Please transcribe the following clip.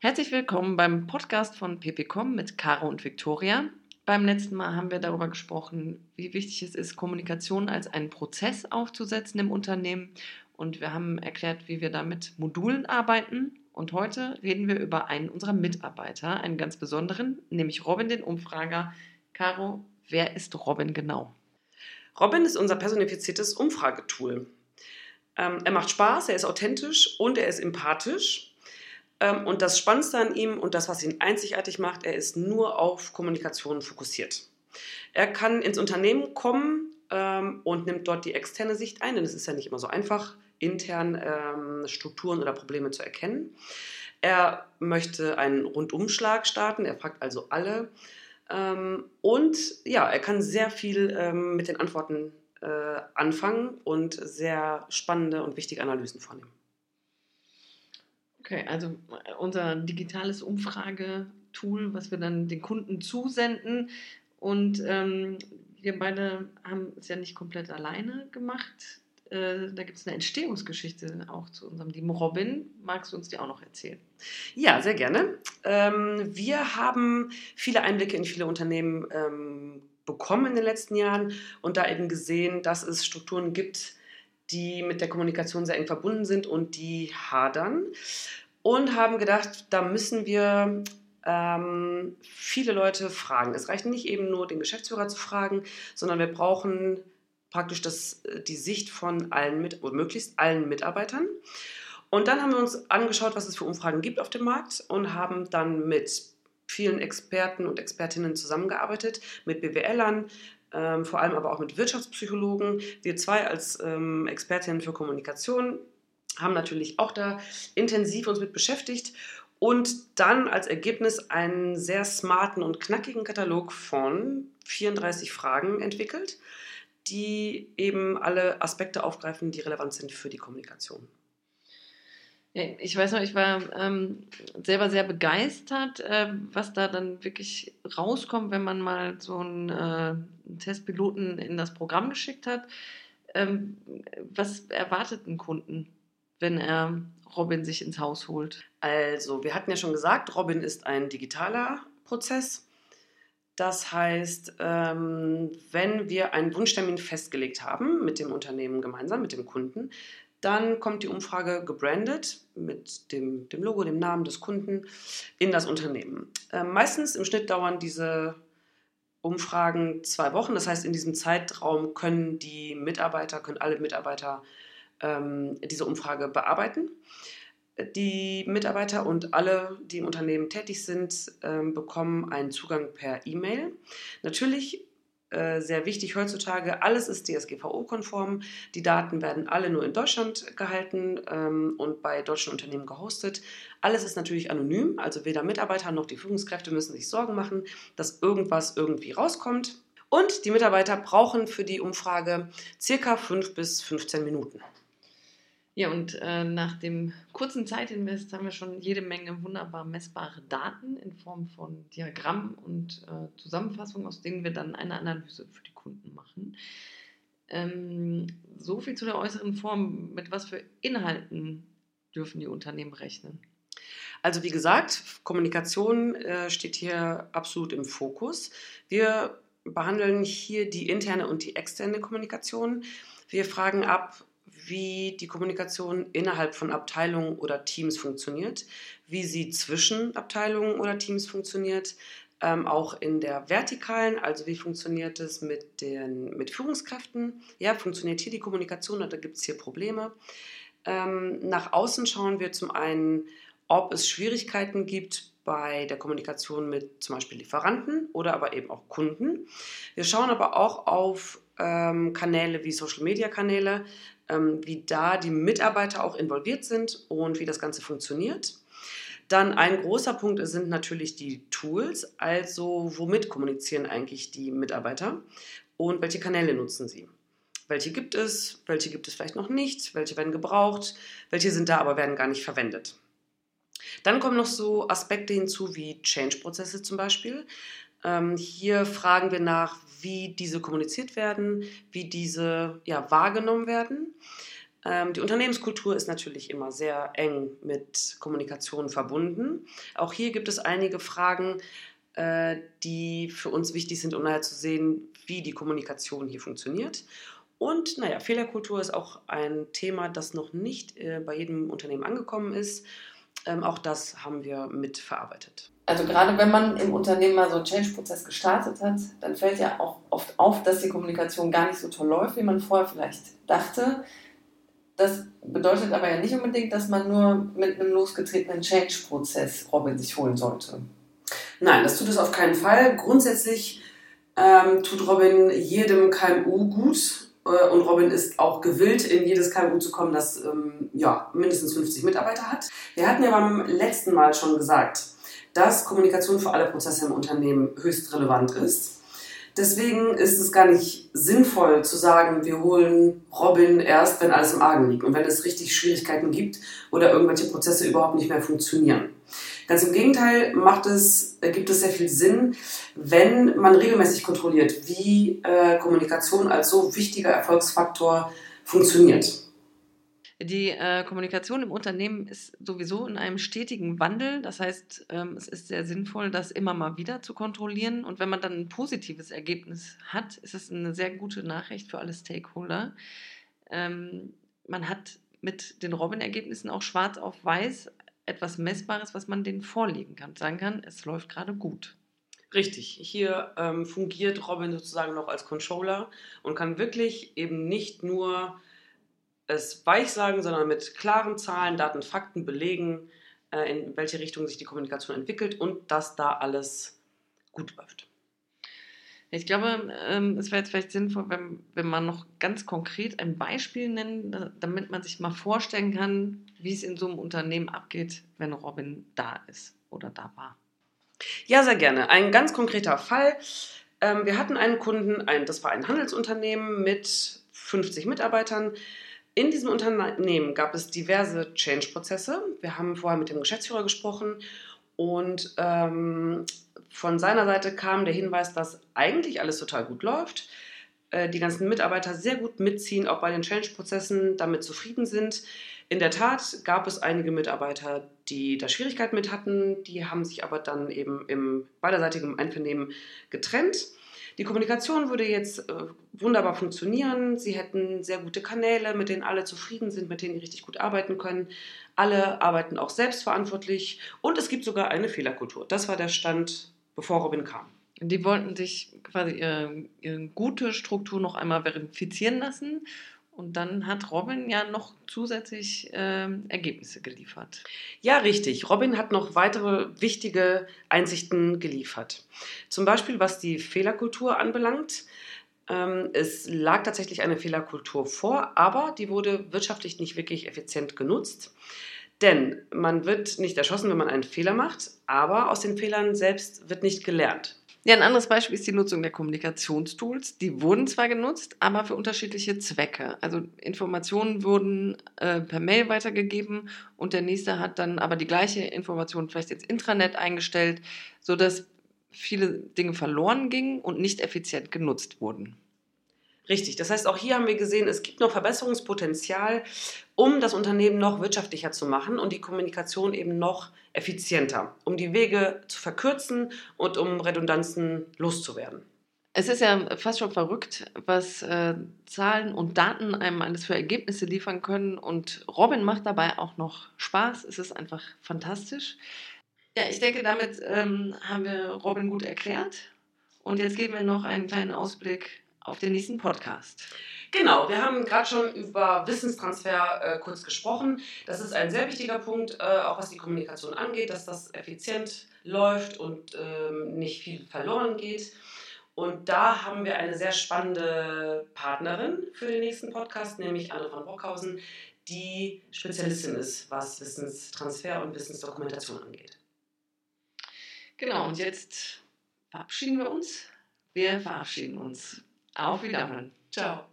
Herzlich willkommen beim Podcast von PPCom mit Caro und Victoria. Beim letzten Mal haben wir darüber gesprochen, wie wichtig es ist, Kommunikation als einen Prozess aufzusetzen im Unternehmen. Und wir haben erklärt, wie wir da mit Modulen arbeiten. Und heute reden wir über einen unserer Mitarbeiter, einen ganz besonderen, nämlich Robin, den Umfrager. Caro, wer ist Robin genau? Robin ist unser personifiziertes Umfragetool. Ähm, er macht Spaß, er ist authentisch und er ist empathisch. Ähm, und das Spannendste an ihm und das, was ihn einzigartig macht, er ist nur auf Kommunikation fokussiert. Er kann ins Unternehmen kommen ähm, und nimmt dort die externe Sicht ein, denn es ist ja nicht immer so einfach, intern ähm, Strukturen oder Probleme zu erkennen. Er möchte einen Rundumschlag starten, er fragt also alle. Und ja, er kann sehr viel mit den Antworten äh, anfangen und sehr spannende und wichtige Analysen vornehmen. Okay, also äh, unser digitales Umfragetool, was wir dann den Kunden zusenden. Und ähm, wir beide haben es ja nicht komplett alleine gemacht. Äh, da gibt es eine Entstehungsgeschichte auch zu unserem lieben Robin. Magst du uns die auch noch erzählen? Ja, sehr gerne. Ähm, wir haben viele Einblicke in viele Unternehmen ähm, bekommen in den letzten Jahren und da eben gesehen, dass es Strukturen gibt, die mit der Kommunikation sehr eng verbunden sind und die hadern. Und haben gedacht, da müssen wir ähm, viele Leute fragen. Es reicht nicht eben nur, den Geschäftsführer zu fragen, sondern wir brauchen praktisch das, äh, die Sicht von allen, mit, möglichst allen Mitarbeitern. Und dann haben wir uns angeschaut, was es für Umfragen gibt auf dem Markt und haben dann mit vielen Experten und Expertinnen zusammengearbeitet, mit BWLern, ähm, vor allem aber auch mit Wirtschaftspsychologen. Wir zwei als ähm, Expertinnen für Kommunikation haben natürlich auch da intensiv uns mit beschäftigt und dann als Ergebnis einen sehr smarten und knackigen Katalog von 34 Fragen entwickelt, die eben alle Aspekte aufgreifen, die relevant sind für die Kommunikation. Ich weiß noch, ich war ähm, selber sehr begeistert, äh, was da dann wirklich rauskommt, wenn man mal so einen, äh, einen Testpiloten in das Programm geschickt hat. Ähm, was erwartet ein Kunden, wenn er Robin sich ins Haus holt? Also, wir hatten ja schon gesagt, Robin ist ein digitaler Prozess. Das heißt, ähm, wenn wir einen Wunschtermin festgelegt haben mit dem Unternehmen gemeinsam, mit dem Kunden, dann kommt die Umfrage gebrandet mit dem, dem Logo, dem Namen des Kunden in das Unternehmen. Äh, meistens im Schnitt dauern diese Umfragen zwei Wochen. Das heißt, in diesem Zeitraum können die Mitarbeiter, können alle Mitarbeiter ähm, diese Umfrage bearbeiten. Die Mitarbeiter und alle, die im Unternehmen tätig sind, ähm, bekommen einen Zugang per E-Mail. Natürlich äh, sehr wichtig heutzutage, alles ist DSGVO-konform. Die Daten werden alle nur in Deutschland gehalten ähm, und bei deutschen Unternehmen gehostet. Alles ist natürlich anonym, also weder Mitarbeiter noch die Führungskräfte müssen sich Sorgen machen, dass irgendwas irgendwie rauskommt. Und die Mitarbeiter brauchen für die Umfrage circa 5 bis 15 Minuten. Ja, und äh, nach dem kurzen Zeitinvest haben wir schon jede Menge wunderbar messbare Daten in Form von Diagrammen und äh, Zusammenfassungen, aus denen wir dann eine Analyse für die Kunden machen. Ähm, so viel zu der äußeren Form. Mit was für Inhalten dürfen die Unternehmen rechnen? Also wie gesagt, Kommunikation äh, steht hier absolut im Fokus. Wir behandeln hier die interne und die externe Kommunikation. Wir fragen ab, wie die Kommunikation innerhalb von Abteilungen oder Teams funktioniert, wie sie zwischen Abteilungen oder Teams funktioniert, ähm, auch in der vertikalen, also wie funktioniert es mit den mit Führungskräften, ja, funktioniert hier die Kommunikation oder gibt es hier Probleme. Ähm, nach außen schauen wir zum einen, ob es Schwierigkeiten gibt bei der Kommunikation mit zum Beispiel Lieferanten oder aber eben auch Kunden. Wir schauen aber auch auf ähm, Kanäle wie Social-Media-Kanäle, ähm, wie da die Mitarbeiter auch involviert sind und wie das Ganze funktioniert. Dann ein großer Punkt sind natürlich die Tools, also womit kommunizieren eigentlich die Mitarbeiter und welche Kanäle nutzen sie. Welche gibt es, welche gibt es vielleicht noch nicht, welche werden gebraucht, welche sind da, aber werden gar nicht verwendet. Dann kommen noch so Aspekte hinzu wie Change-Prozesse zum Beispiel. Ähm, hier fragen wir nach, wie diese kommuniziert werden, wie diese ja, wahrgenommen werden. Ähm, die Unternehmenskultur ist natürlich immer sehr eng mit Kommunikation verbunden. Auch hier gibt es einige Fragen, äh, die für uns wichtig sind, um nachher zu sehen, wie die Kommunikation hier funktioniert. Und naja, Fehlerkultur ist auch ein Thema, das noch nicht äh, bei jedem Unternehmen angekommen ist. Ähm, auch das haben wir mitverarbeitet. Also gerade wenn man im Unternehmen mal so einen Change-Prozess gestartet hat, dann fällt ja auch oft auf, dass die Kommunikation gar nicht so toll läuft, wie man vorher vielleicht dachte. Das bedeutet aber ja nicht unbedingt, dass man nur mit einem losgetretenen Change-Prozess Robin sich holen sollte. Nein, das tut es auf keinen Fall. Grundsätzlich ähm, tut Robin jedem KMU gut und Robin ist auch gewillt, in jedes KMU zu kommen, das ähm, ja, mindestens 50 Mitarbeiter hat. Wir hatten ja beim letzten Mal schon gesagt, dass Kommunikation für alle Prozesse im Unternehmen höchst relevant ist. Deswegen ist es gar nicht sinnvoll zu sagen, wir holen Robin erst, wenn alles im Argen liegt und wenn es richtig Schwierigkeiten gibt oder irgendwelche Prozesse überhaupt nicht mehr funktionieren. Ganz im Gegenteil macht es, gibt es sehr viel Sinn, wenn man regelmäßig kontrolliert, wie äh, Kommunikation als so wichtiger Erfolgsfaktor funktioniert. Die äh, Kommunikation im Unternehmen ist sowieso in einem stetigen Wandel. Das heißt, ähm, es ist sehr sinnvoll, das immer mal wieder zu kontrollieren. Und wenn man dann ein positives Ergebnis hat, ist es eine sehr gute Nachricht für alle Stakeholder. Ähm, man hat mit den Robin-Ergebnissen auch schwarz auf weiß etwas Messbares, was man denen vorlegen kann. Sagen kann, es läuft gerade gut. Richtig. Hier ähm, fungiert Robin sozusagen noch als Controller und kann wirklich eben nicht nur es weich sagen, sondern mit klaren Zahlen, Daten, Fakten belegen, äh, in welche Richtung sich die Kommunikation entwickelt und dass da alles gut läuft. Ich glaube, ähm, es wäre jetzt vielleicht sinnvoll, wenn, wenn man noch ganz konkret ein Beispiel nennt, damit man sich mal vorstellen kann, wie es in so einem Unternehmen abgeht, wenn Robin da ist oder da war. Ja, sehr gerne. Ein ganz konkreter Fall. Ähm, wir hatten einen Kunden, das war ein Handelsunternehmen mit 50 Mitarbeitern. In diesem Unternehmen gab es diverse Change-Prozesse. Wir haben vorher mit dem Geschäftsführer gesprochen und ähm, von seiner Seite kam der Hinweis, dass eigentlich alles total gut läuft, äh, die ganzen Mitarbeiter sehr gut mitziehen, auch bei den Change-Prozessen damit zufrieden sind. In der Tat gab es einige Mitarbeiter, die da Schwierigkeiten mit hatten, die haben sich aber dann eben im beiderseitigen Einvernehmen getrennt. Die Kommunikation würde jetzt äh, wunderbar funktionieren. Sie hätten sehr gute Kanäle, mit denen alle zufrieden sind, mit denen die richtig gut arbeiten können. Alle arbeiten auch selbstverantwortlich und es gibt sogar eine Fehlerkultur. Das war der Stand, bevor Robin kam. Die wollten sich quasi ihre, ihre gute Struktur noch einmal verifizieren lassen und dann hat Robin ja noch zusätzlich äh, Ergebnisse geliefert. Ja, richtig. Robin hat noch weitere wichtige Einsichten geliefert. Zum Beispiel, was die Fehlerkultur anbelangt. Ähm, es lag tatsächlich eine Fehlerkultur vor, aber die wurde wirtschaftlich nicht wirklich effizient genutzt. Denn man wird nicht erschossen, wenn man einen Fehler macht, aber aus den Fehlern selbst wird nicht gelernt. Ja, ein anderes Beispiel ist die Nutzung der Kommunikationstools. Die wurden zwar genutzt, aber für unterschiedliche Zwecke. Also Informationen wurden äh, per Mail weitergegeben und der nächste hat dann aber die gleiche Information vielleicht ins Intranet eingestellt, sodass viele Dinge verloren gingen und nicht effizient genutzt wurden. Richtig. Das heißt, auch hier haben wir gesehen, es gibt noch Verbesserungspotenzial, um das Unternehmen noch wirtschaftlicher zu machen und die Kommunikation eben noch effizienter, um die Wege zu verkürzen und um Redundanzen loszuwerden. Es ist ja fast schon verrückt, was äh, Zahlen und Daten einem alles für Ergebnisse liefern können. Und Robin macht dabei auch noch Spaß. Es ist einfach fantastisch. Ja, ich denke, damit ähm, haben wir Robin gut erklärt. Und jetzt geben wir noch einen kleinen Ausblick auf den nächsten Podcast. Genau, wir haben gerade schon über Wissenstransfer äh, kurz gesprochen. Das ist ein sehr wichtiger Punkt, äh, auch was die Kommunikation angeht, dass das effizient läuft und ähm, nicht viel verloren geht. Und da haben wir eine sehr spannende Partnerin für den nächsten Podcast, nämlich Anne von Brockhausen, die Spezialistin ist, was Wissenstransfer und Wissensdokumentation angeht. Genau, und jetzt verabschieden wir uns. Wir verabschieden uns. Auf Wiederhören. Ciao.